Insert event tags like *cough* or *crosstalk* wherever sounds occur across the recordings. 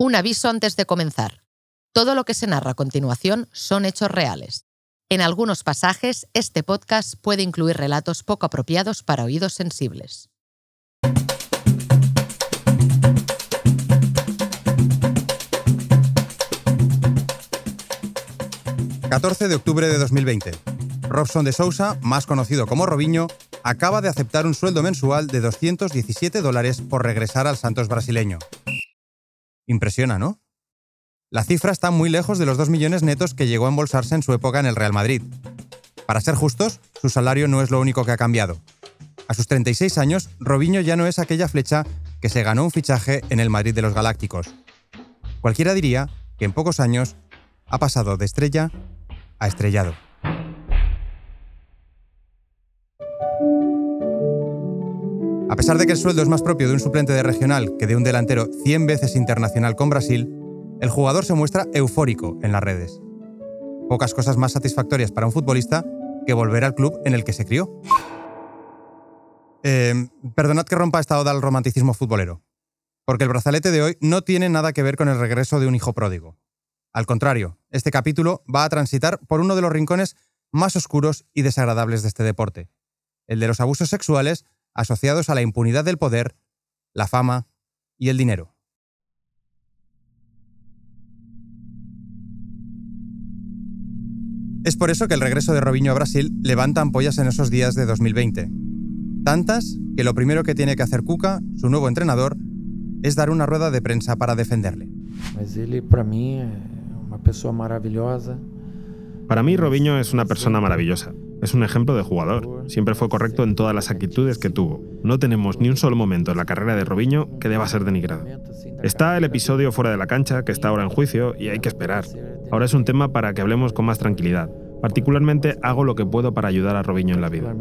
Un aviso antes de comenzar. Todo lo que se narra a continuación son hechos reales. En algunos pasajes, este podcast puede incluir relatos poco apropiados para oídos sensibles. ...14 de octubre de 2020. Robson de Sousa, más conocido como Robinho, acaba de aceptar un sueldo mensual de 217 dólares por regresar al Santos brasileño. Impresiona, ¿no? La cifra está muy lejos de los 2 millones netos que llegó a embolsarse en su época en el Real Madrid. Para ser justos, su salario no es lo único que ha cambiado. A sus 36 años, Robinho ya no es aquella flecha que se ganó un fichaje en el Madrid de los Galácticos. Cualquiera diría que en pocos años ha pasado de estrella a estrellado. Pesar de que el sueldo es más propio de un suplente de regional que de un delantero 100 veces internacional con Brasil, el jugador se muestra eufórico en las redes. Pocas cosas más satisfactorias para un futbolista que volver al club en el que se crió. Eh, perdonad que rompa esta oda al romanticismo futbolero, porque el brazalete de hoy no tiene nada que ver con el regreso de un hijo pródigo. Al contrario, este capítulo va a transitar por uno de los rincones más oscuros y desagradables de este deporte, el de los abusos sexuales asociados a la impunidad del poder, la fama y el dinero. Es por eso que el regreso de Robinho a Brasil levanta ampollas en esos días de 2020. Tantas que lo primero que tiene que hacer Cuca, su nuevo entrenador, es dar una rueda de prensa para defenderle. para mí, una persona maravillosa. Para mí, Robinho es una persona maravillosa. Es un ejemplo de jugador. Siempre fue correcto en todas las actitudes que tuvo. No tenemos ni un solo momento en la carrera de Robinho que deba ser denigrado. Está el episodio fuera de la cancha, que está ahora en juicio, y hay que esperar. Ahora es un tema para que hablemos con más tranquilidad. Particularmente hago lo que puedo para ayudar a Robinho en la vida.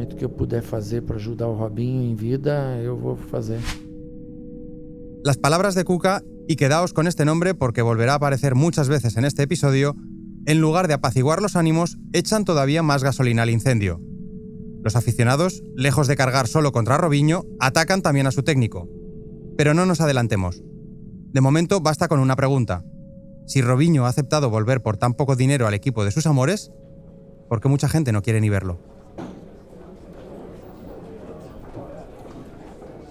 Las palabras de Cuca, y quedaos con este nombre porque volverá a aparecer muchas veces en este episodio, en lugar de apaciguar los ánimos, echan todavía más gasolina al incendio. Los aficionados, lejos de cargar solo contra Robinho, atacan también a su técnico. Pero no nos adelantemos. De momento basta con una pregunta. Si Robinho ha aceptado volver por tan poco dinero al equipo de sus amores, ¿por qué mucha gente no quiere ni verlo?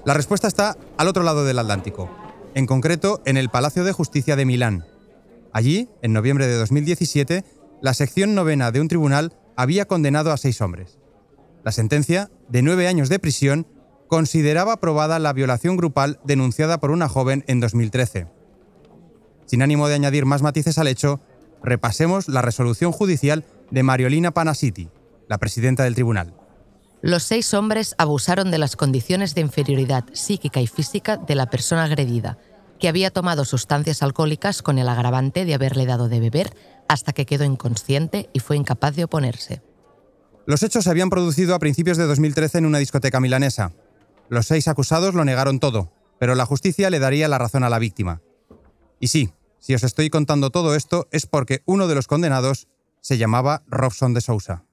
La respuesta está al otro lado del Atlántico, en concreto en el Palacio de Justicia de Milán, Allí, en noviembre de 2017, la sección novena de un tribunal había condenado a seis hombres. La sentencia, de nueve años de prisión, consideraba aprobada la violación grupal denunciada por una joven en 2013. Sin ánimo de añadir más matices al hecho, repasemos la resolución judicial de Mariolina Panasiti, la presidenta del tribunal. Los seis hombres abusaron de las condiciones de inferioridad psíquica y física de la persona agredida que había tomado sustancias alcohólicas con el agravante de haberle dado de beber hasta que quedó inconsciente y fue incapaz de oponerse. Los hechos se habían producido a principios de 2013 en una discoteca milanesa. Los seis acusados lo negaron todo, pero la justicia le daría la razón a la víctima. Y sí, si os estoy contando todo esto es porque uno de los condenados se llamaba Robson de Sousa,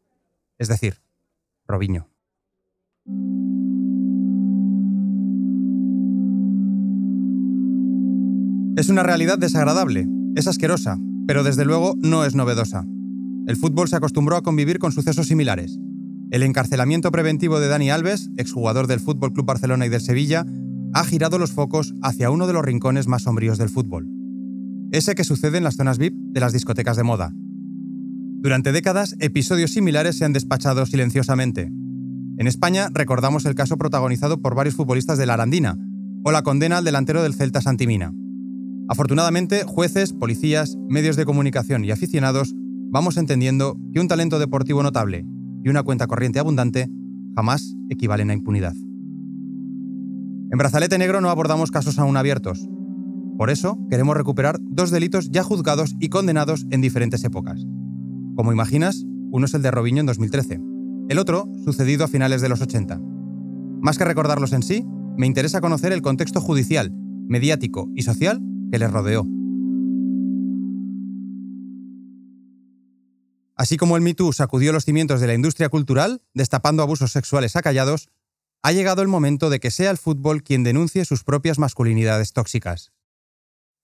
es decir, Robinho. Es una realidad desagradable, es asquerosa, pero desde luego no es novedosa. El fútbol se acostumbró a convivir con sucesos similares. El encarcelamiento preventivo de Dani Alves, exjugador del Fútbol Club Barcelona y del Sevilla, ha girado los focos hacia uno de los rincones más sombríos del fútbol. Ese que sucede en las zonas VIP de las discotecas de moda. Durante décadas, episodios similares se han despachado silenciosamente. En España recordamos el caso protagonizado por varios futbolistas de la Arandina, o la condena al delantero del Celta Santimina. Afortunadamente, jueces, policías, medios de comunicación y aficionados vamos entendiendo que un talento deportivo notable y una cuenta corriente abundante jamás equivalen a impunidad. En Brazalete Negro no abordamos casos aún abiertos. Por eso queremos recuperar dos delitos ya juzgados y condenados en diferentes épocas. Como imaginas, uno es el de Robinho en 2013, el otro sucedido a finales de los 80. Más que recordarlos en sí, me interesa conocer el contexto judicial, mediático y social que rodeó. Así como el Me Too sacudió los cimientos de la industria cultural, destapando abusos sexuales acallados, ha llegado el momento de que sea el fútbol quien denuncie sus propias masculinidades tóxicas.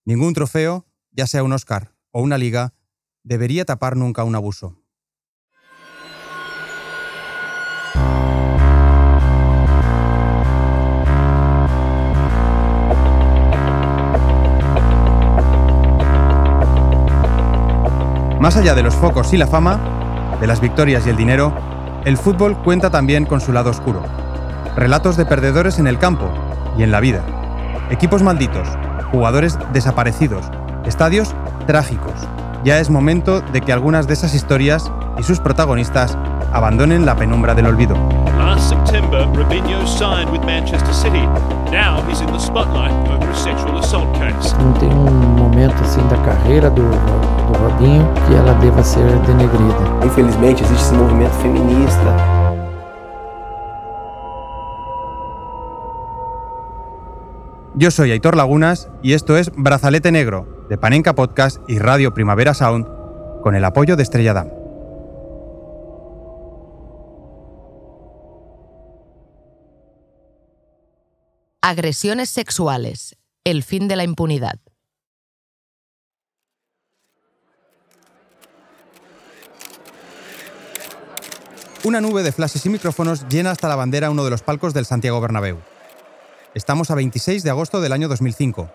Ningún trofeo, ya sea un Oscar o una liga, debería tapar nunca un abuso. Más allá de los focos y la fama, de las victorias y el dinero, el fútbol cuenta también con su lado oscuro. Relatos de perdedores en el campo y en la vida. Equipos malditos, jugadores desaparecidos, estadios trágicos. Ya es momento de que algunas de esas historias y sus protagonistas abandonen la penumbra del olvido. Last September, Robinho signed with Manchester City. Now he's in the spotlight over a sexual assault case. Não tem um momento assim da carreira do, do Robinho que ela deva ser denegrida. Infelizmente, existe esse movimento feminista. Yo soy Aitor Lagunas y esto es Brazalete Negro, de Panenka Podcast y Radio Primavera Sound, con el apoyo de Estrella Damm. Agresiones sexuales. El fin de la impunidad. Una nube de flashes y micrófonos llena hasta la bandera uno de los palcos del Santiago Bernabéu. Estamos a 26 de agosto del año 2005.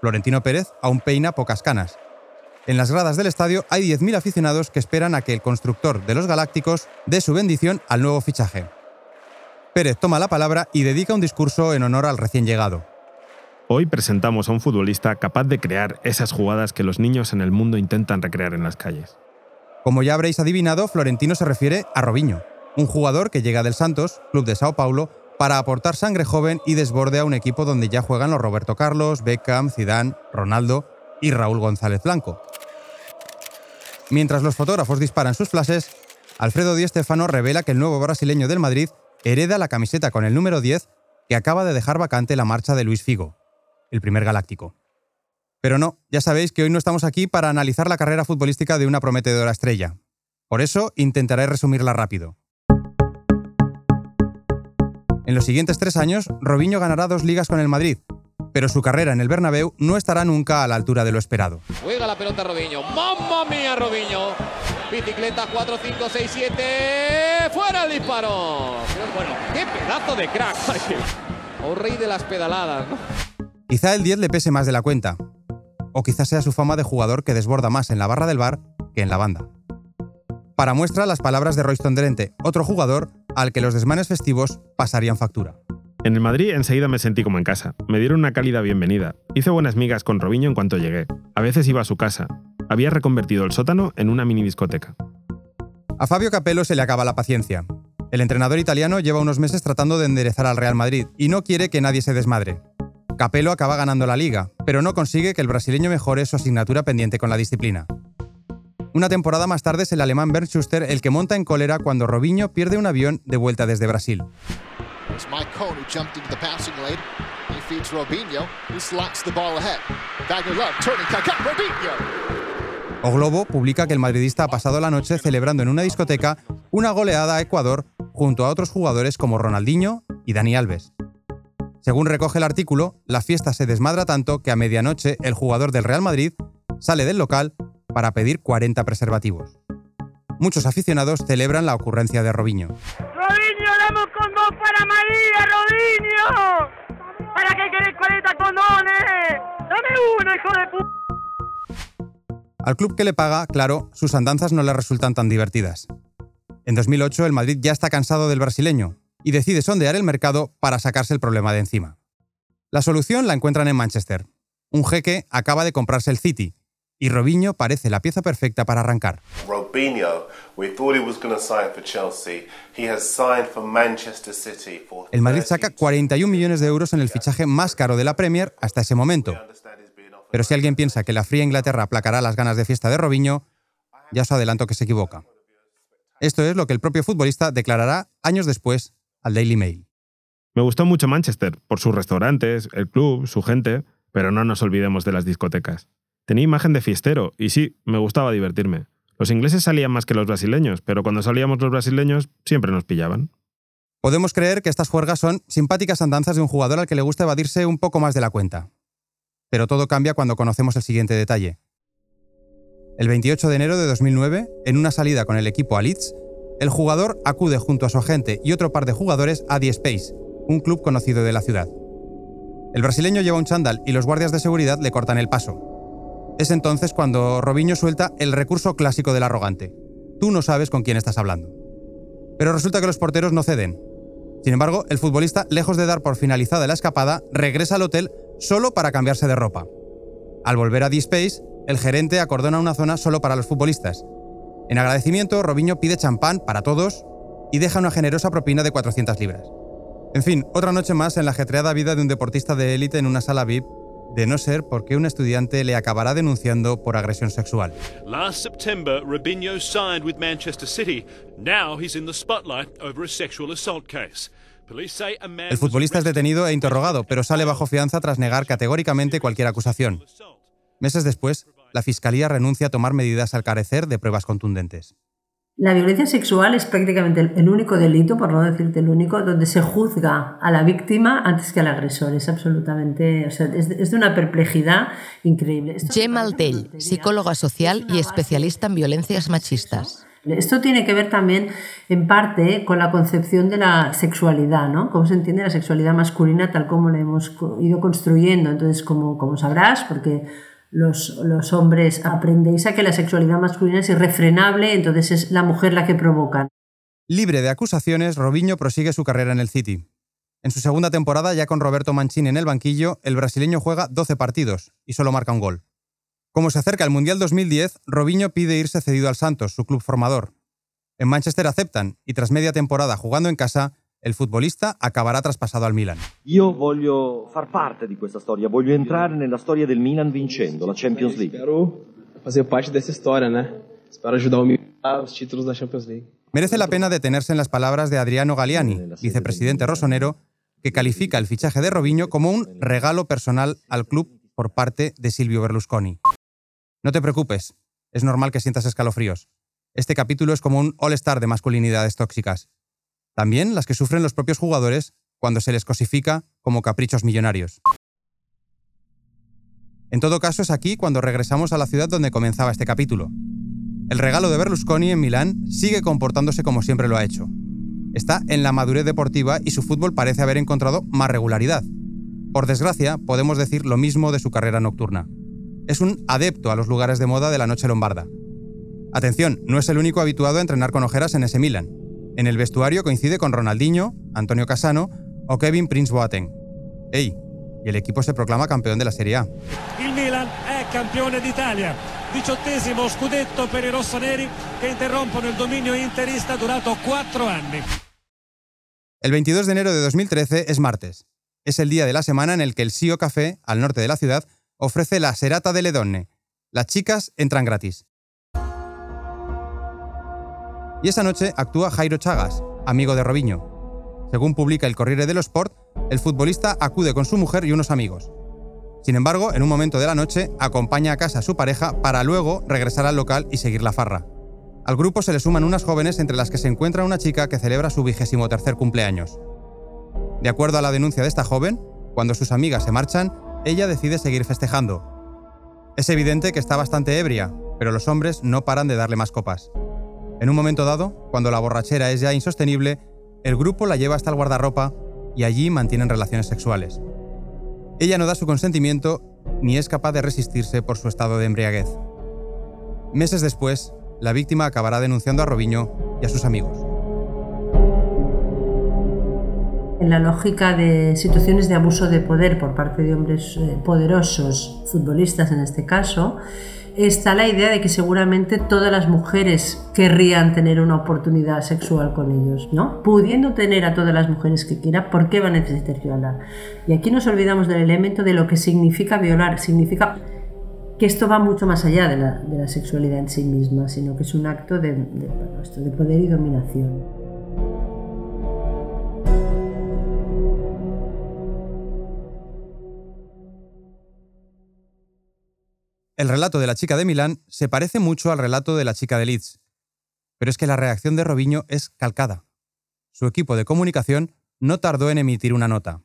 Florentino Pérez aún peina pocas canas. En las gradas del estadio hay 10.000 aficionados que esperan a que el constructor de los Galácticos dé su bendición al nuevo fichaje. Pérez toma la palabra y dedica un discurso en honor al recién llegado. Hoy presentamos a un futbolista capaz de crear esas jugadas que los niños en el mundo intentan recrear en las calles. Como ya habréis adivinado, Florentino se refiere a Robinho, un jugador que llega del Santos, club de Sao Paulo, para aportar sangre joven y desborde a un equipo donde ya juegan los Roberto Carlos, Beckham, Zidane, Ronaldo y Raúl González Blanco. Mientras los fotógrafos disparan sus flashes, Alfredo Di Stéfano revela que el nuevo brasileño del Madrid hereda la camiseta con el número 10 que acaba de dejar vacante la marcha de Luis Figo, el primer galáctico. Pero no, ya sabéis que hoy no estamos aquí para analizar la carrera futbolística de una prometedora estrella. Por eso intentaré resumirla rápido. En los siguientes tres años, Robinho ganará dos ligas con el Madrid, pero su carrera en el Bernabéu no estará nunca a la altura de lo esperado. Juega la pelota Robinho. ¡Mamma mía, Robinho! Bicicleta 4, 5, 6, 7. ¡Fuera el disparo! Bueno, qué pedazo de crack. *laughs* O rey de las pedaladas, ¿no? Quizá el 10 le pese más de la cuenta, o quizá sea su fama de jugador que desborda más en la barra del bar que en la banda. Para muestra las palabras de Royston Drenthe, otro jugador al que los desmanes festivos pasarían factura. En el Madrid enseguida me sentí como en casa. Me dieron una cálida bienvenida. Hice buenas migas con Robinho en cuanto llegué. A veces iba a su casa. Había reconvertido el sótano en una mini discoteca. A Fabio Capello se le acaba la paciencia. El entrenador italiano lleva unos meses tratando de enderezar al Real Madrid y no quiere que nadie se desmadre. Capello acaba ganando la liga, pero no consigue que el brasileño mejore su asignatura pendiente con la disciplina. Una temporada más tarde es el alemán Bernd Schuster el que monta en cólera cuando Robinho pierde un avión de vuelta desde Brasil. It's Mike Cohn who jumped into the passing lane. He feeds Robinho, who slots the ball ahead. Wagner Love turning, Kaká, Robinho. O Globo publica que el madridista ha pasado la noche celebrando en una discoteca una goleada a Ecuador junto a otros jugadores como Ronaldinho y Dani Alves. Según recoge el artículo, la fiesta se desmadra tanto que a medianoche el jugador del Real Madrid sale del local para pedir 40 preservativos. Muchos aficionados celebran la ocurrencia de Robinho. Robinho, damos con dos para María, Robinho. ¿Para qué querés 40 condones? Dame uno, hijo de p. Al club que le paga, claro, sus andanzas no le resultan tan divertidas. En 2008 el Madrid ya está cansado del brasileño y decide sondear el mercado para sacarse el problema de encima. La solución la encuentran en Manchester. Un jeque acaba de comprarse el City y Robinho parece la pieza perfecta para arrancar. Robinho, we thought he was going to sign for Chelsea. He has signed for Manchester City for El Madrid saca 41 millones de euros en el fichaje más caro de la Premier hasta ese momento. Pero si alguien piensa que la fría Inglaterra aplacará las ganas de fiesta de Robinho, ya os adelanto que se equivoca. Esto es lo que el propio futbolista declarará años después al Daily Mail. Me gustó mucho Manchester, por sus restaurantes, el club, su gente, pero no nos olvidemos de las discotecas. Tenía imagen de fiestero, y sí, me gustaba divertirme. Los ingleses salían más que los brasileños, pero cuando salíamos los brasileños siempre nos pillaban. Podemos creer que estas juergas son simpáticas andanzas de un jugador al que le gusta evadirse un poco más de la cuenta. pero todo cambia cuando conocemos el siguiente detalle. El 28 de enero de 2009, en una salida con el equipo a Leeds, el jugador acude junto a su agente y otro par de jugadores a The Space, un club conocido de la ciudad. El brasileño lleva un chándal y los guardias de seguridad le cortan el paso. Es entonces cuando Robinho suelta el recurso clásico del arrogante. Tú no sabes con quién estás hablando. Pero resulta que los porteros no ceden. Sin embargo, el futbolista, lejos de dar por finalizada la escapada, regresa al hotel solo para cambiarse de ropa. Al volver a D-Space, el gerente acordona una zona solo para los futbolistas. En agradecimiento, Robinho pide champán para todos y deja una generosa propina de 400 libras. En fin, otra noche más en la ajetreada vida de un deportista de élite en una sala VIP, de no ser porque un estudiante le acabará denunciando por agresión sexual. Last September, Robinho signed with Manchester City. Now he's in the spotlight over a sexual assault case. Police say a man El futbolista es detenido e interrogado, pero sale bajo fianza tras negar categóricamente cualquier acusación. Meses después, la Fiscalía renuncia a tomar medidas al carecer de pruebas contundentes. La violencia sexual es prácticamente el- único delito, por no decirte el único, donde se juzga a la víctima antes que al agresor. Es absolutamente, o sea, es de, es de una perplejidad increíble. Gemma Altell, psicóloga social y especialista en violencias machistas. Esto tiene que ver también, en parte, con la concepción de la sexualidad, ¿no? Cómo se entiende la sexualidad masculina tal como la hemos ido construyendo. Entonces, como, como sabrás, porque los, los hombres aprendéis a que la sexualidad masculina es irrefrenable, entonces es la mujer la que provoca. Libre de acusaciones, Robinho prosigue su carrera en el City. En su segunda temporada, ya con Roberto Mancini en el banquillo, el brasileño juega 12 partidos y solo marca un gol. Como se acerca el Mundial 2010, Robinho pide irse cedido al Santos, su club formador. En Manchester aceptan y tras media temporada jugando en casa, el futbolista acabará traspasado al Milan. Io voglio far parte di questa storia, voglio entrare nella storia del Milan vincendo la Champions League. Espero fazer parte dessa história, né? Espero ajudar o Milan a os títulos da Champions League. Merece la pena detenerse en las palabras de Adriano Galliani, vicepresidente rosonero, que califica el fichaje de Robinho como un regalo personal al club por parte de Silvio Berlusconi. No te preocupes, es normal que sientas escalofríos. Este capítulo es como un all-star de masculinidades tóxicas. También las que sufren los propios jugadores cuando se les cosifica como caprichos millonarios. En todo caso, es aquí cuando regresamos a la ciudad donde comenzaba este capítulo. El regalo de Berlusconi en Milán sigue comportándose como siempre lo ha hecho. Está en la madurez deportiva y su fútbol parece haber encontrado más regularidad. Por desgracia, podemos decir lo mismo de su carrera nocturna. Es un adepto a los lugares de moda de la noche lombarda. Atención, no es el único habituado a entrenar con ojeras en ese Milan. En el vestuario coincide con Ronaldinho, Antonio Casano o Kevin Prince Boateng. ¡Ey! Y el equipo se proclama campeón de la Serie A. Il Milan è campione d'Italia. Diciottesimo scudetto per i rossoneri che interrompono il dominio interista durato quattro anni. El 22 de enero de 2013 es martes. Es el día de la semana en el que el Sio Café, al norte de la ciudad, ofrece la Serata de Ledonne. Las chicas entran gratis. Y esa noche actúa Jairo Chagas, amigo de Robinho. Según publica el Corriere dello Sport, el futbolista acude con su mujer y unos amigos. Sin embargo, en un momento de la noche, acompaña a casa a su pareja para luego regresar al local y seguir la farra. Al grupo se le suman unas jóvenes entre las que se encuentra una chica que celebra su vigésimo tercer cumpleaños. De acuerdo a la denuncia de esta joven, cuando sus amigas se marchan, ella decide seguir festejando. Es evidente que está bastante ebria, pero los hombres no paran de darle más copas. En un momento dado, cuando la borrachera es ya insostenible, el grupo la lleva hasta el guardarropa y allí mantienen relaciones sexuales. Ella no da su consentimiento ni es capaz de resistirse por su estado de embriaguez. Meses después, la víctima acabará denunciando a Robinho y a sus amigos. En la lógica de situaciones de abuso de poder por parte de hombres eh, poderosos, futbolistas en este caso, está la idea de que seguramente todas las mujeres querrían tener una oportunidad sexual con ellos, ¿no? Pudiendo tener a todas las mujeres que quiera, ¿por qué va a necesitar violar? Y aquí nos olvidamos del elemento de lo que significa violar, significa que esto va mucho más allá de la, de la sexualidad en sí misma, sino que es un acto de, de poder y dominación. El relato de la chica de Milán se parece mucho al relato de la chica de Leeds, pero es que la reacción de Robinho es calcada. Su equipo de comunicación no tardó en emitir una nota.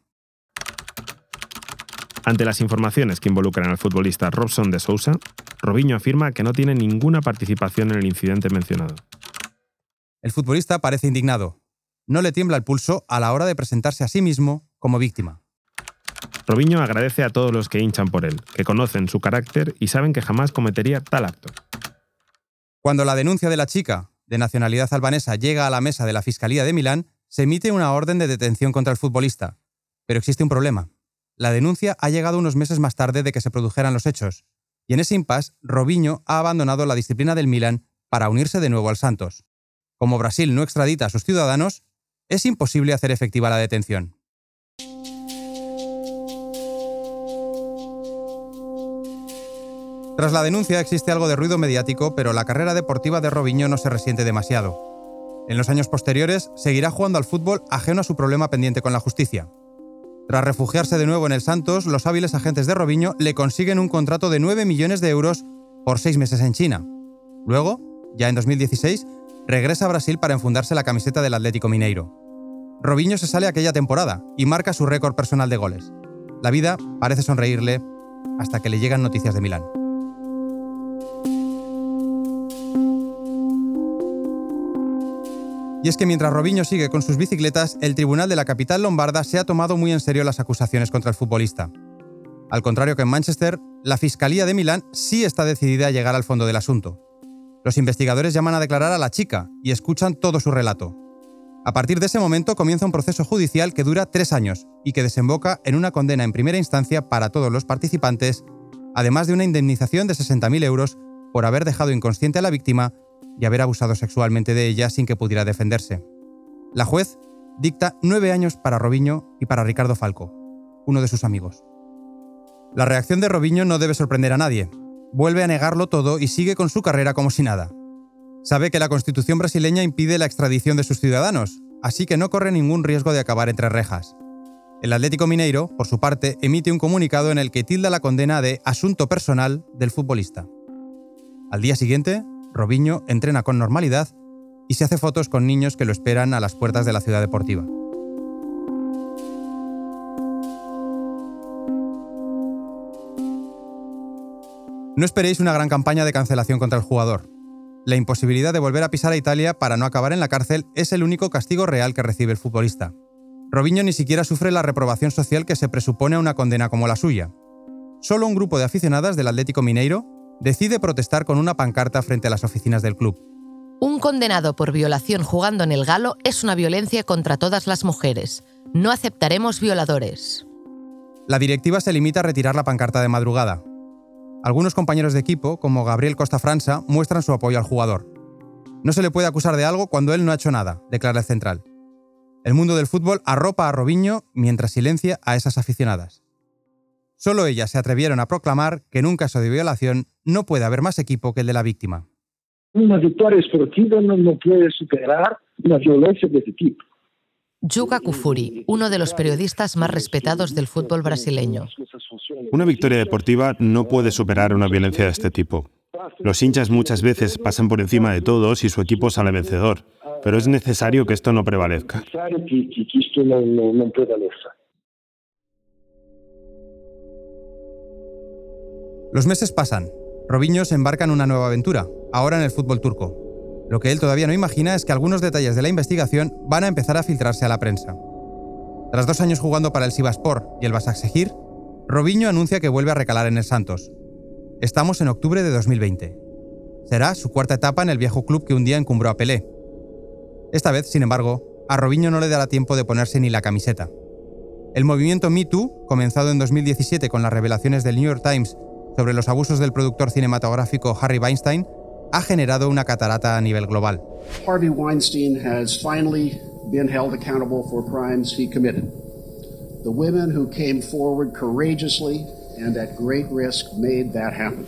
Ante las informaciones que involucran al futbolista Robson de Sousa, Robinho afirma que no tiene ninguna participación en el incidente mencionado. El futbolista parece indignado. No le tiembla el pulso a la hora de presentarse a sí mismo como víctima. Robinho agradece a todos los que hinchan por él, que conocen su carácter y saben que jamás cometería tal acto. Cuando la denuncia de la chica, de nacionalidad albanesa, llega a la mesa de la Fiscalía de Milán, se emite una orden de detención contra el futbolista. Pero existe un problema. La denuncia ha llegado unos meses más tarde de que se produjeran los hechos, y en ese impasse, Robinho ha abandonado la disciplina del Milán para unirse de nuevo al Santos. Como Brasil no extradita a sus ciudadanos, es imposible hacer efectiva la detención. Tras la denuncia existe algo de ruido mediático, pero la carrera deportiva de Robinho no se resiente demasiado. En los años posteriores seguirá jugando al fútbol ajeno a su problema pendiente con la justicia. Tras refugiarse de nuevo en el Santos, los hábiles agentes de Robinho le consiguen un contrato de 9 millones de euros por seis meses en China. Luego, ya en 2016, regresa a Brasil para enfundarse la camiseta del Atlético Mineiro. Robinho se sale aquella temporada y marca su récord personal de goles. La vida parece sonreírle hasta que le llegan noticias de Milán. Y es que mientras Robinho sigue con sus bicicletas, el tribunal de la capital lombarda se ha tomado muy en serio las acusaciones contra el futbolista. Al contrario que en Manchester, la Fiscalía de Milán sí está decidida a llegar al fondo del asunto. Los investigadores llaman a declarar a la chica y escuchan todo su relato. A partir de ese momento comienza un proceso judicial que dura tres años y que desemboca en una condena en primera instancia para todos los participantes, además de una indemnización de 60.000 euros por haber dejado inconsciente a la víctima y haber abusado sexualmente de ella sin que pudiera defenderse. La juez dicta nueve años para Robinho y para Ricardo Falco, uno de sus amigos. La reacción de Robinho no debe sorprender a nadie. Vuelve a negarlo todo y sigue con su carrera como si nada. Sabe que la constitución brasileña impide la extradición de sus ciudadanos, así que no corre ningún riesgo de acabar entre rejas. El Atlético Mineiro, por su parte, emite un comunicado en el que tilda la condena de asunto personal del futbolista. Al día siguiente, Robinho entrena con normalidad y se hace fotos con niños que lo esperan a las puertas de la ciudad deportiva. No esperéis una gran campaña de cancelación contra el jugador. La imposibilidad de volver a pisar a Italia para no acabar en la cárcel es el único castigo real que recibe el futbolista. Robinho ni siquiera sufre la reprobación social que se presupone a una condena como la suya. Solo un grupo de aficionadas del Atlético Mineiro decide protestar con una pancarta frente a las oficinas del club. Un condenado por violación jugando en el galo es una violencia contra todas las mujeres. No aceptaremos violadores. La directiva se limita a retirar la pancarta de madrugada. Algunos compañeros de equipo, como Gabriel Costa Franza, muestran su apoyo al jugador. No se le puede acusar de algo cuando él no ha hecho nada, declara el central. El mundo del fútbol arropa a Robinho mientras silencia a esas aficionadas. Solo ellas se atrevieron a proclamar que en un caso de violación no puede haber más equipo que el de la víctima. Una victoria esportiva no, puede superar la violencia de este tipo. Yuka Kufuri, uno de los periodistas más respetados del fútbol brasileño. Una victoria deportiva no puede superar una violencia de este tipo. Los hinchas muchas veces pasan por encima de todos y su equipo sale vencedor, pero es necesario que esto no prevalezca. Los meses pasan. Robinho se embarca en una nueva aventura, ahora en el fútbol turco. Lo que él todavía no imagina es que algunos detalles de la investigación van a empezar a filtrarse a la prensa. Tras dos años jugando para el Sivaspor y el Basaksehir, Robinho anuncia que vuelve a recalar en el Santos. Estamos en octubre de 2020. Será su cuarta etapa en el viejo club que un día encumbró a Pelé. Esta vez, sin embargo, a Robinho no le dará tiempo de ponerse ni la camiseta. El movimiento Me Too, comenzado en 2017 con las revelaciones del New York Times sobre los abusos del productor cinematográfico Harry Weinstein ha generado una catarata a nivel global. Harvey Weinstein has finally been held accountable for crimes he committed. The women who came forward courageously and at great risk made that happen.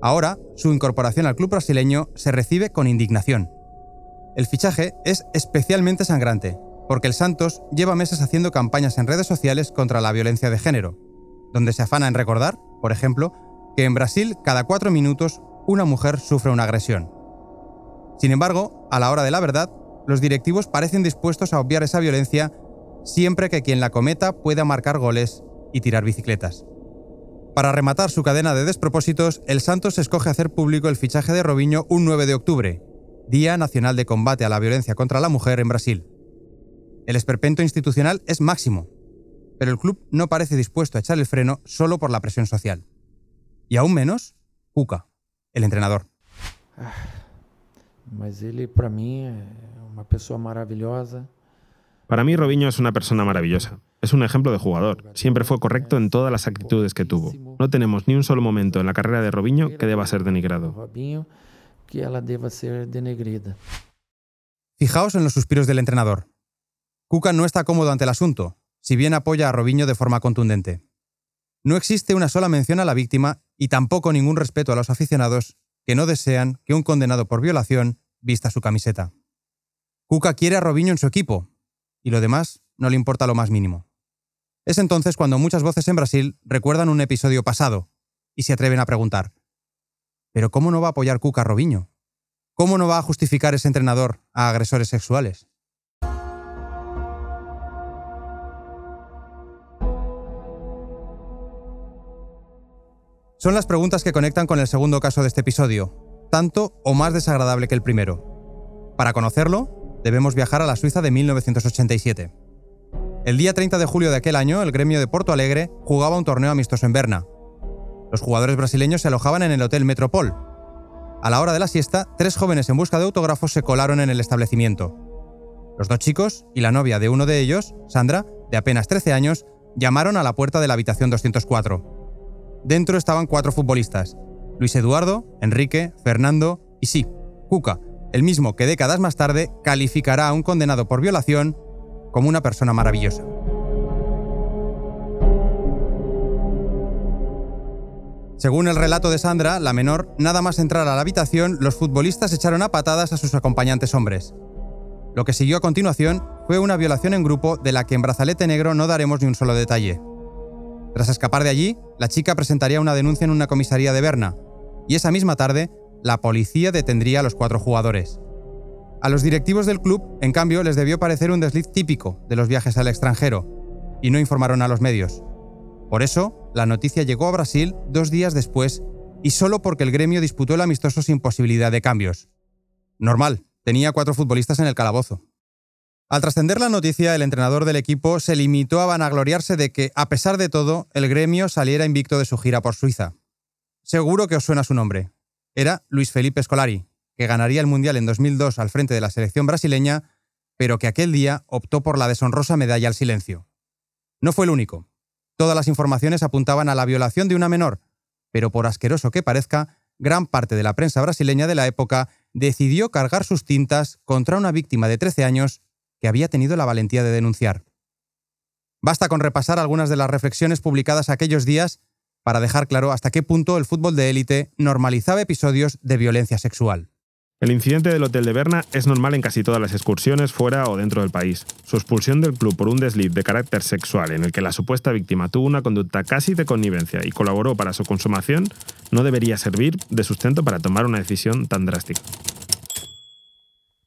Ahora, su incorporación al club brasileño se recibe con indignación. El fichaje es especialmente sangrante, porque el Santos lleva meses haciendo campañas en redes sociales contra la violencia de género, donde se afana en recordar, por ejemplo, que en Brasil cada cuatro minutos una mujer sufre una agresión. Sin embargo, a la hora de la verdad, los directivos parecen dispuestos a obviar esa violencia siempre que quien la cometa pueda marcar goles y tirar bicicletas. Para rematar su cadena de despropósitos, el Santos escoge hacer público el fichaje de Robinho un 9 de octubre, Día Nacional de Combate a la Violencia contra la Mujer en Brasil. El esperpento institucional es máximo, pero el club no parece dispuesto a echar el freno solo por la presión social. Y aún menos, Cuca, el entrenador. Mas ele, para mí, es una persona maravillosa. Para mí, Robinho es una persona maravillosa. Es un ejemplo de jugador. Siempre fue correcto en todas las actitudes que tuvo. No tenemos ni un solo momento en la carrera de Robinho que deba ser denigrado. Robinho, que ela deba ser denegrida. Fijaos en los suspiros del entrenador. Cuca no está cómodo ante el asunto, si bien apoya a Robinho de forma contundente. No existe una sola mención a la víctima y tampoco ningún respeto a los aficionados que no desean que un condenado por violación vista su camiseta. Cuca quiere a Robinho en su equipo, y lo demás no le importa lo más mínimo. Es entonces cuando muchas voces en Brasil recuerdan un episodio pasado y se atreven a preguntar, ¿pero cómo no va a apoyar Cuca a Robinho? ¿Cómo no va a justificar ese entrenador a agresores sexuales? Son las preguntas que conectan con el segundo caso de este episodio, tanto o más desagradable que el primero. Para conocerlo, debemos viajar a la Suiza de 1987. El día 30 de julio de aquel año, el gremio de Porto Alegre jugaba un torneo amistoso en Berna. Los jugadores brasileños se alojaban en el Hotel Metropol. A la hora de la siesta, tres jóvenes en busca de autógrafos se colaron en el establecimiento. Los dos chicos y la novia de uno de ellos, Sandra, de apenas 13 años, llamaron a la puerta de la habitación 204. Dentro estaban cuatro futbolistas, Luis Eduardo, Enrique, Fernando y sí, Cuca, el mismo que décadas más tarde calificará a un condenado por violación como una persona maravillosa. Según el relato de Sandra, la menor, nada más entrar a la habitación, los futbolistas echaron a patadas a sus acompañantes hombres. Lo que siguió a continuación fue una violación en grupo de la que en Brazalete Negro no daremos ni un solo detalle. Tras escapar de allí, la chica presentaría una denuncia en una comisaría de Berna, y esa misma tarde, la policía detendría a los cuatro jugadores. A los directivos del club, en cambio, les debió parecer un desliz típico de los viajes al extranjero, y no informaron a los medios. Por eso, la noticia llegó a Brasil dos días después, y solo porque el gremio disputó el amistoso sin posibilidad de cambios. Normal, tenía cuatro futbolistas en el calabozo. Al trascender la noticia, el entrenador del equipo se limitó a vanagloriarse de que, a pesar de todo, el gremio saliera invicto de su gira por Suiza. Seguro que os suena su nombre. Era Luis Felipe Scolari, que ganaría el Mundial en 2002 al frente de la selección brasileña, pero que aquel día optó por la deshonrosa medalla al silencio. No fue el único. Todas las informaciones apuntaban a la violación de una menor, pero por asqueroso que parezca, gran parte de la prensa brasileña de la época decidió cargar sus tintas contra una víctima de 13 años que había tenido la valentía de denunciar. Basta con repasar algunas de las reflexiones publicadas aquellos días para dejar claro hasta qué punto el fútbol de élite normalizaba episodios de violencia sexual. El incidente del Hotel de Berna es normal en casi todas las excursiones fuera o dentro del país. Su expulsión del club por un desliz de carácter sexual en el que la supuesta víctima tuvo una conducta casi de connivencia y colaboró para su consumación no debería servir de sustento para tomar una decisión tan drástica.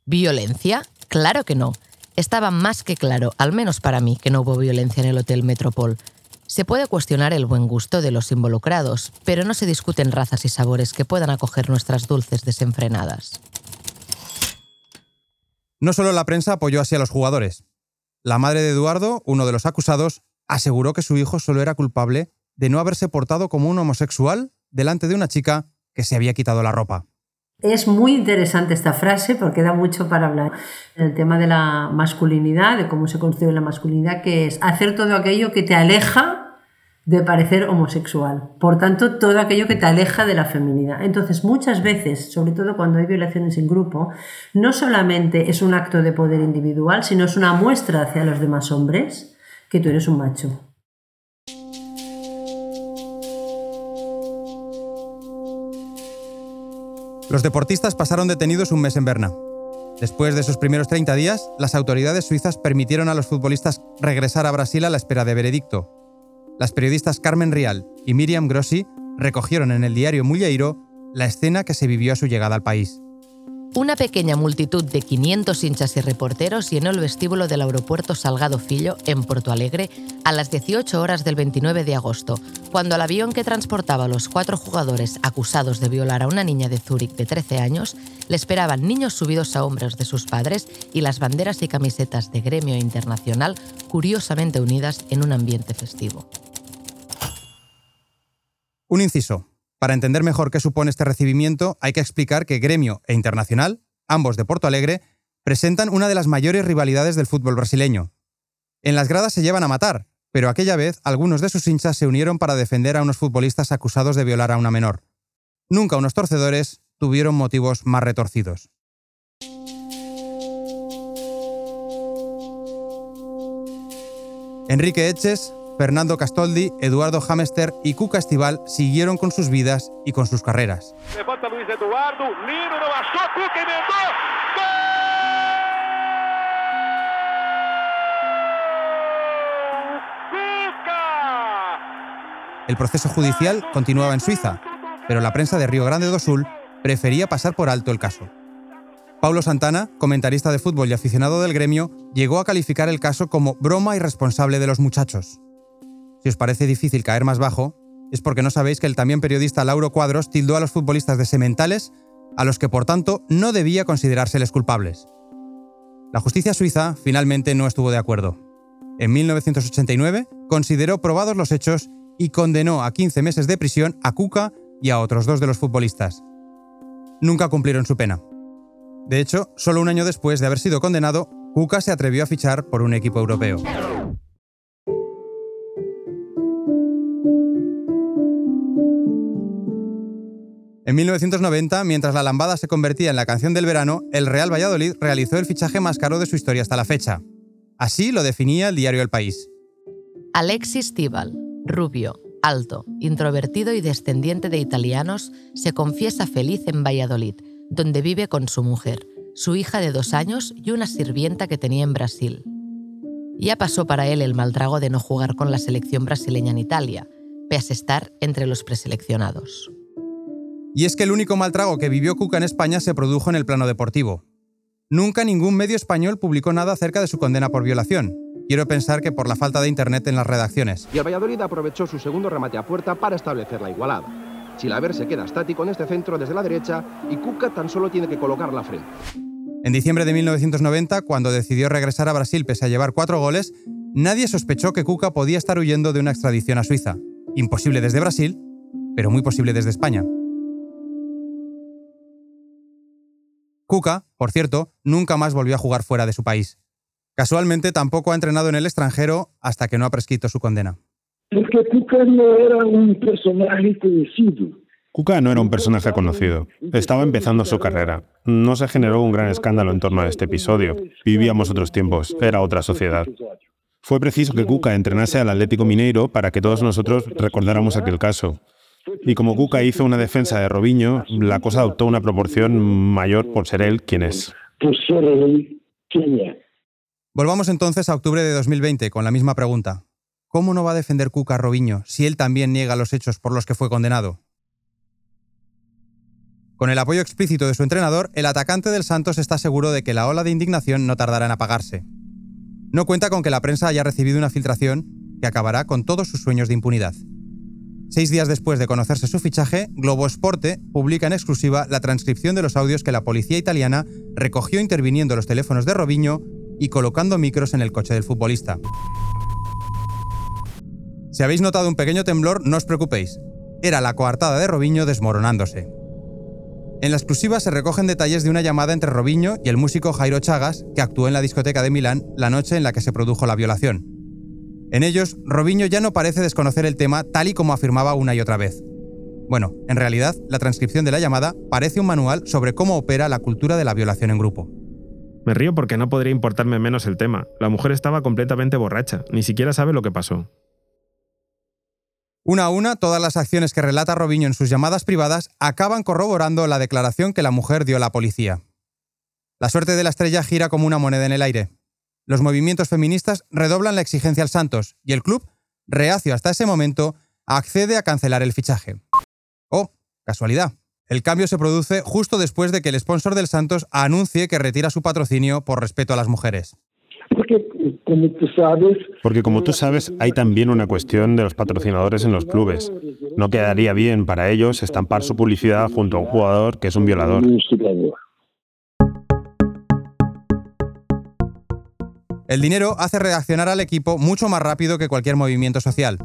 ¿Violencia? Claro que no. Estaba más que claro, al menos para mí, que no hubo violencia en el Hotel Metropol. Se puede cuestionar el buen gusto de los involucrados, pero no se discuten razas y sabores que puedan acoger nuestras dulces desenfrenadas. No solo la prensa apoyó así a los jugadores. La madre de Eduardo, uno de los acusados, aseguró que su hijo solo era culpable de no haberse portado como un homosexual delante de una chica que se había quitado la ropa. Es muy interesante esta frase porque da mucho para hablar. El tema de la masculinidad, de cómo se construye la masculinidad, que es hacer todo aquello que te aleja de parecer homosexual. Por tanto, todo aquello que te aleja de la feminidad. Entonces, muchas veces, sobre todo cuando hay violaciones en grupo, no solamente es un acto de poder individual, sino es una muestra hacia los demás hombres que tú eres un macho. Los deportistas pasaron detenidos un mes en Berna. Después de esos primeros 30 días, las autoridades suizas permitieron a los futbolistas regresar a Brasil a la espera de veredicto, las periodistas Carmen Rial y Miriam Grossi recogieron en el diario Mulleiro la escena que se vivió a su llegada al país. Una pequeña multitud de 500 hinchas y reporteros llenó el vestíbulo del aeropuerto Salgado Fillo, en Porto Alegre, a las 18 horas del 29 de agosto, cuando el avión que transportaba a los cuatro jugadores acusados de violar a una niña de Zúrich de 13 años le esperaban niños subidos a hombros de sus padres y las banderas y camisetas de gremio internacional curiosamente unidas en un ambiente festivo. Un inciso. Para entender mejor qué supone este recibimiento, hay que explicar que Gremio e Internacional, ambos de Porto Alegre, presentan una de las mayores rivalidades del fútbol brasileño. En las gradas se llevan a matar, pero aquella vez algunos de sus hinchas se unieron para defender a unos futbolistas acusados de violar a una menor. Nunca unos torcedores tuvieron motivos más retorcidos. Enrique Eches, Fernando Castoldi, Eduardo Hamester y Cuca Estival siguieron con sus vidas y con sus carreras. Levanta Luis Eduardo, Lino Cuca. El proceso judicial continuaba en Suiza, pero la prensa de Río Grande do Sul prefería pasar por alto el caso. Paulo Santana, comentarista de fútbol y aficionado del gremio, llegó a calificar el caso como broma irresponsable de los muchachos. Si os parece difícil caer más bajo, es porque no sabéis que el también periodista Lauro Cuadros tildó a los futbolistas de sementales, a los que por tanto no debía considerárseles culpables. La justicia suiza finalmente no estuvo de acuerdo. En 1989 consideró probados los hechos y condenó a 15 meses de prisión a Cuca y a otros dos de los futbolistas. Nunca cumplieron su pena. De hecho, solo un año después de haber sido condenado, Cuca se atrevió a fichar por un equipo europeo. En 1990, mientras la lambada se convertía en la canción del verano, el Real Valladolid realizó el fichaje más caro de su historia hasta la fecha. Así lo definía el diario El País. Alexis Tibal, rubio, alto, introvertido y descendiente de italianos, se confiesa feliz en Valladolid, donde vive con su mujer, su hija de dos años y una sirvienta que tenía en Brasil. Ya pasó para él el mal trago de no jugar con la selección brasileña en Italia, pese a estar entre los preseleccionados. Y es que el único mal trago que vivió Cuca en España se produjo en el plano deportivo. Nunca ningún medio español publicó nada acerca de su condena por violación. Quiero pensar que por la falta de internet en las redacciones. Y el Valladolid aprovechó su segundo remate a puerta para establecer la igualada. Chilaver se queda estático en este centro desde la derecha y Cuca tan solo tiene que colocar la frente. En diciembre de 1990, cuando decidió regresar a Brasil pese a llevar cuatro goles, nadie sospechó que Cuca podía estar huyendo de una extradición a Suiza. Imposible desde Brasil, pero muy posible desde España. Cuca, por cierto, nunca más volvió a jugar fuera de su país. Casualmente tampoco ha entrenado en el extranjero hasta que no ha prescrito su condena. Porque Cuca no era un personaje conocido. Cuca no era un personaje conocido. Estaba empezando su carrera. No se generó un gran escándalo en torno a este episodio. Vivíamos otros tiempos. Era otra sociedad. Fue preciso que Cuca entrenase al Atlético Mineiro para que todos nosotros recordáramos aquel caso. Y como Cuca hizo una defensa de Robinho, la cosa adoptó una proporción mayor por ser él quien es. Volvamos entonces a octubre de 2020 con la misma pregunta. ¿Cómo no va a defender Cuca a si él también niega los hechos por los que fue condenado? Con el apoyo explícito de su entrenador, el atacante del Santos está seguro de que la ola de indignación no tardará en apagarse. No cuenta con que la prensa haya recibido una filtración que acabará con todos sus sueños de impunidad. Seis días después de conocerse su fichaje, Globo Esporte publica en exclusiva la transcripción de los audios que la policía italiana recogió interviniendo los teléfonos de Robinho y colocando micros en el coche del futbolista. Si habéis notado un pequeño temblor, no os preocupéis. Era la coartada de Robinho desmoronándose. En la exclusiva se recogen detalles de una llamada entre Robinho y el músico Jairo Chagas, que actuó en la discoteca de Milán la noche en la que se produjo la violación. En ellos, Robinho ya no parece desconocer el tema tal y como afirmaba una y otra vez. Bueno, en realidad, la transcripción de la llamada parece un manual sobre cómo opera la cultura de la violación en grupo. Me río porque no podría importarme menos el tema. La mujer estaba completamente borracha, ni siquiera sabe lo que pasó. Una a una, todas las acciones que relata Robinho en sus llamadas privadas acaban corroborando la declaración que la mujer dio a la policía. La suerte de la estrella gira como una moneda en el aire. Los movimientos feministas redoblan la exigencia al Santos y el club, reacio hasta ese momento, accede a cancelar el fichaje. Oh, casualidad. El cambio se produce justo después de que el sponsor del Santos anuncie que retira su patrocinio por respeto a las mujeres. Porque, como tú sabes, Porque como tú sabes, hay también una cuestión de los patrocinadores en los clubes. No quedaría bien para ellos estampar su publicidad junto a un jugador que es un violador. El dinero hace reaccionar al equipo mucho más rápido que cualquier movimiento social.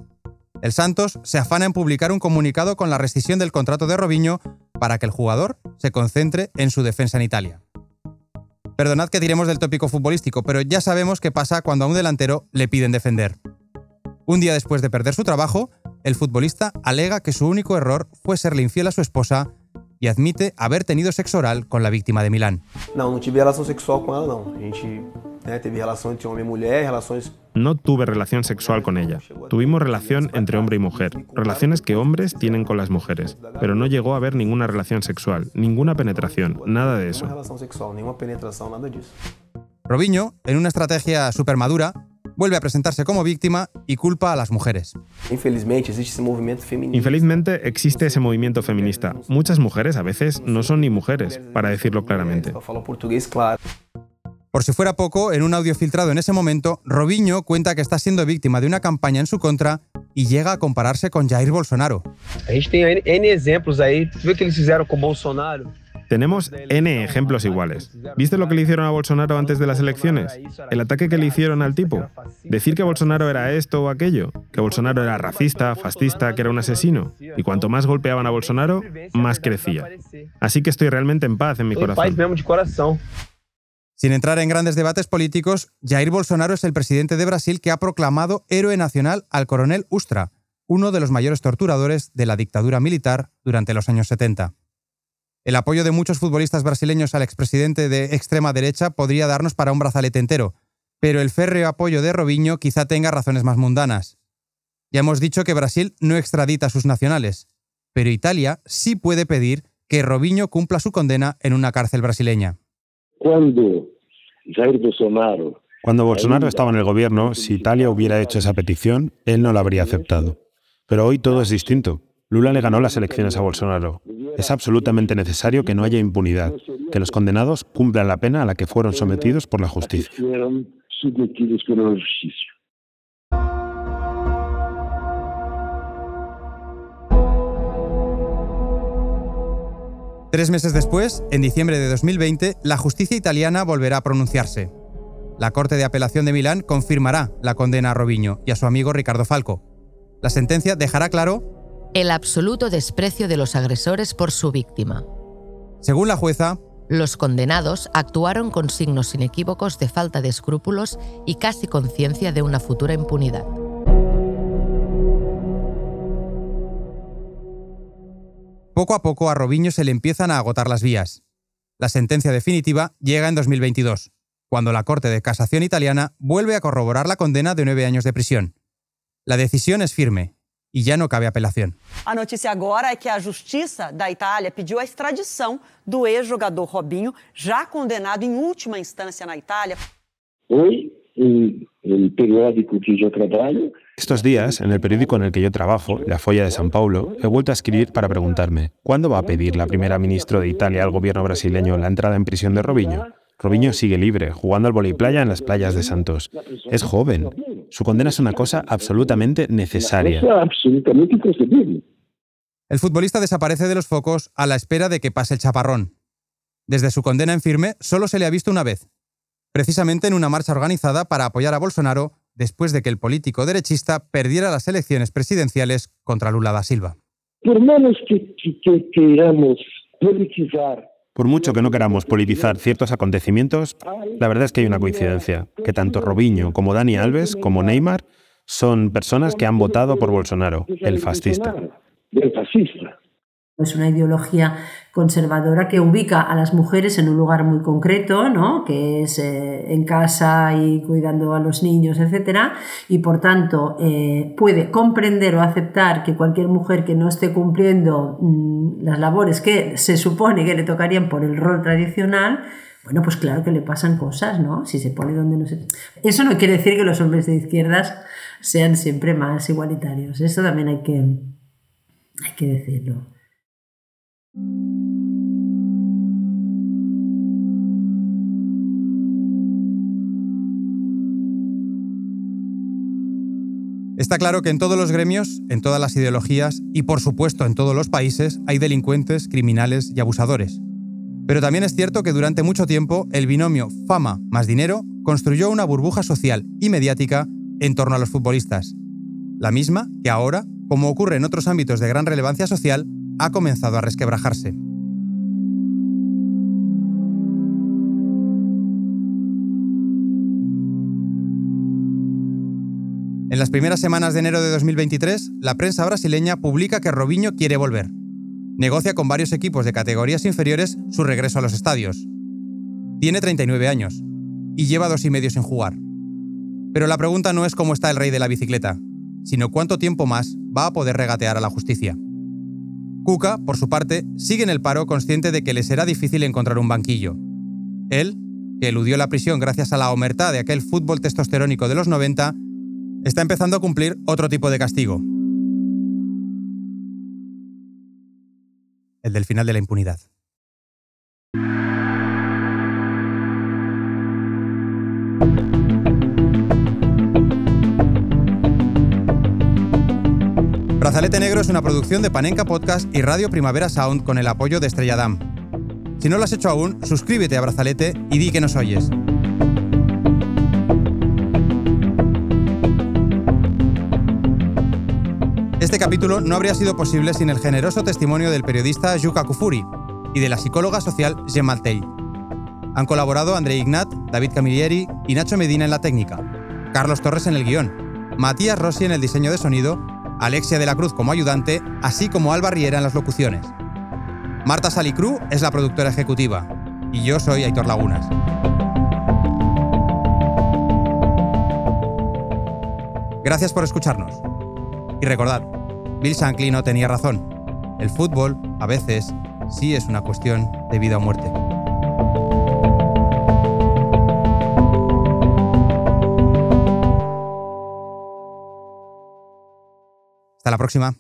El Santos se afana en publicar un comunicado con la rescisión del contrato de Robinho para que el jugador se concentre en su defensa en Italia. Perdonad que tiremos del tópico futbolístico, pero ya sabemos qué pasa cuando a un delantero le piden defender. Un día después de perder su trabajo, el futbolista alega que su único error fue serle infiel a su esposa y admite haber tenido sexo oral con la víctima de Milán. Não, não tive relação sexual com ela, não. A gente e relações No tuve relación sexual con ella. Tuvimos relación entre hombre y mujer, relaciones que hombres tienen con las mujeres, pero no llegó a haber ninguna relación sexual, ninguna penetración, nada de eso. Robinho, en una estrategia súper madura, vuelve a presentarse como víctima y culpa a las mujeres. Infelizmente, existe esse movimento feminista. Infelizmente existe ese movimiento feminista. Muchas mujeres a veces no son ni mujeres, para decirlo claramente. Por si fuera poco, en un audio filtrado en ese momento, Robinho cuenta que está siendo víctima de una campaña en su contra y llega a compararse con Jair Bolsonaro. Tenemos N ejemplos iguales. ¿Viste lo que le hicieron a Bolsonaro antes de las elecciones? El ataque que le hicieron al tipo. Decir que Bolsonaro era esto o aquello, que Bolsonaro era racista, fascista, que era un asesino. Y cuanto más golpeaban a Bolsonaro, más crecía. Así que estoy realmente en paz en mi corazón. Sin entrar en grandes debates políticos, Jair Bolsonaro es el presidente de Brasil que ha proclamado héroe nacional al coronel Ustra, uno de los mayores torturadores de la dictadura militar durante los años 70. El apoyo de muchos futbolistas brasileños al expresidente de extrema derecha podría darnos para un brazalete entero, pero el férreo apoyo de Robinho quizá tenga razones más mundanas. Ya hemos dicho que Brasil no extradita a sus nacionales, pero Italia sí puede pedir que Robinho cumpla su condena en una cárcel brasileña. Cuando Jair Bolsonaro Cuando Bolsonaro estaba en el gobierno, si Italia hubiera hecho esa petición, él no la habría aceptado. Pero hoy todo es distinto. Lula le ganó las elecciones a Bolsonaro. Es absolutamente necesario que no haya impunidad, que los condenados cumplan la pena a la que fueron sometidos por la justicia. Tres meses después, en diciembre de 2020, la justicia italiana volverá a pronunciarse. La Corte de Apelación de Milán confirmará la condena a Robinho y a su amigo Ricardo Falco. La sentencia dejará claro, El absoluto desprecio de los agresores por su víctima. según la jueza, Los condenados actuaron con signos inequívocos de falta de escrúpulos y casi conciencia de una futura impunidad. Poco a poco a Robinho se le empiezan a agotar las vías. La sentencia definitiva llega en 2022, cuando la Corte de Casación italiana vuelve a corroborar la condena de nueve años de prisión. La decisión es firme y ya no cabe apelación. A notícia agora é que a Justiça da Itália pediu a extradição do ex-jogador Robinho, já condenado em última instância na Itália. Hoy, en el periódico que yo trabajo, Estos días, en el periódico en el que yo trabajo, La Folla de San Paulo, he vuelto a escribir para preguntarme, ¿cuándo va a pedir la primera ministra de Italia al gobierno brasileño la entrada en prisión de Robinho? Robinho sigue libre, jugando al voleiplaya en las playas de Santos. Es joven. Su condena es una cosa absolutamente necesaria. es absolutamente inconcebible. El futbolista desaparece de los focos a la espera de que pase el chaparrón. Desde su condena en firme solo se le ha visto una vez, precisamente en una marcha organizada para apoyar a Bolsonaro después de que el político derechista perdiera las elecciones presidenciales contra Lula da Silva. Por menos que, que, que queramos politizar Por mucho que no queramos politizar ciertos acontecimientos, la verdad es que hay una coincidencia, que tanto Robinho como Dani Alves, como Neymar, son personas que han votado por Bolsonaro, el fascista. Es una ideología conservadora que ubica a las mujeres en un lugar muy concreto, ¿no? que es eh, en casa y cuidando a los niños, etc. Y por tanto eh, puede comprender o aceptar que cualquier mujer que no esté cumpliendo mm, las labores que se supone que le tocarían por el rol tradicional, bueno, pues claro que le pasan cosas, ¿no? Si se pone donde no se... Eso no quiere decir que los hombres de izquierdas sean siempre más igualitarios. Eso también hay que, hay que decirlo. Está claro que en todos los gremios, en todas las ideologías y por supuesto en todos los países hay delincuentes, criminales y abusadores. Pero también es cierto que durante mucho tiempo el binomio fama más dinero construyó una burbuja social y mediática en torno a los futbolistas. La misma que ahora, como ocurre en otros ámbitos de gran relevancia social, ha comenzado a resquebrajarse. En las primeras semanas de enero de 2023, la prensa brasileña publica que Robinho quiere volver. Negocia con varios equipos de categorías inferiores su regreso a los estadios. Tiene 39 años y lleva dos y medio sin jugar. Pero la pregunta no es cómo está el rey de la bicicleta, sino cuánto tiempo más va a poder regatear a la justicia. Kuka, por su parte, sigue en el paro consciente de que le será difícil encontrar un banquillo. Él, que eludió la prisión gracias a la omertad de aquel fútbol testosterónico de los 90, está empezando a cumplir otro tipo de castigo. El del final de la impunidad. Brazalete Negro es una producción de Panenka Podcast y Radio Primavera Sound con el apoyo de Estrella Damm. Si no lo has hecho aún, suscríbete a Brazalete y di que nos oyes. Este capítulo no habría sido posible sin el generoso testimonio del periodista Yuka Kufuri y de la psicóloga social Gemaltei. Han colaborado André Ignat, David Camilleri y Nacho Medina en la técnica, Carlos Torres en el guion, Matías Rossi en el diseño de sonido, Alexia de la Cruz como ayudante, así como Alba Riera en las locuciones. Marta Salicru es la productora ejecutiva y yo soy Aitor Lagunas. Gracias por escucharnos. Y recordad, Bill Shankly no tenía razón. El fútbol, a veces, sí es una cuestión de vida o muerte. Hasta la próxima.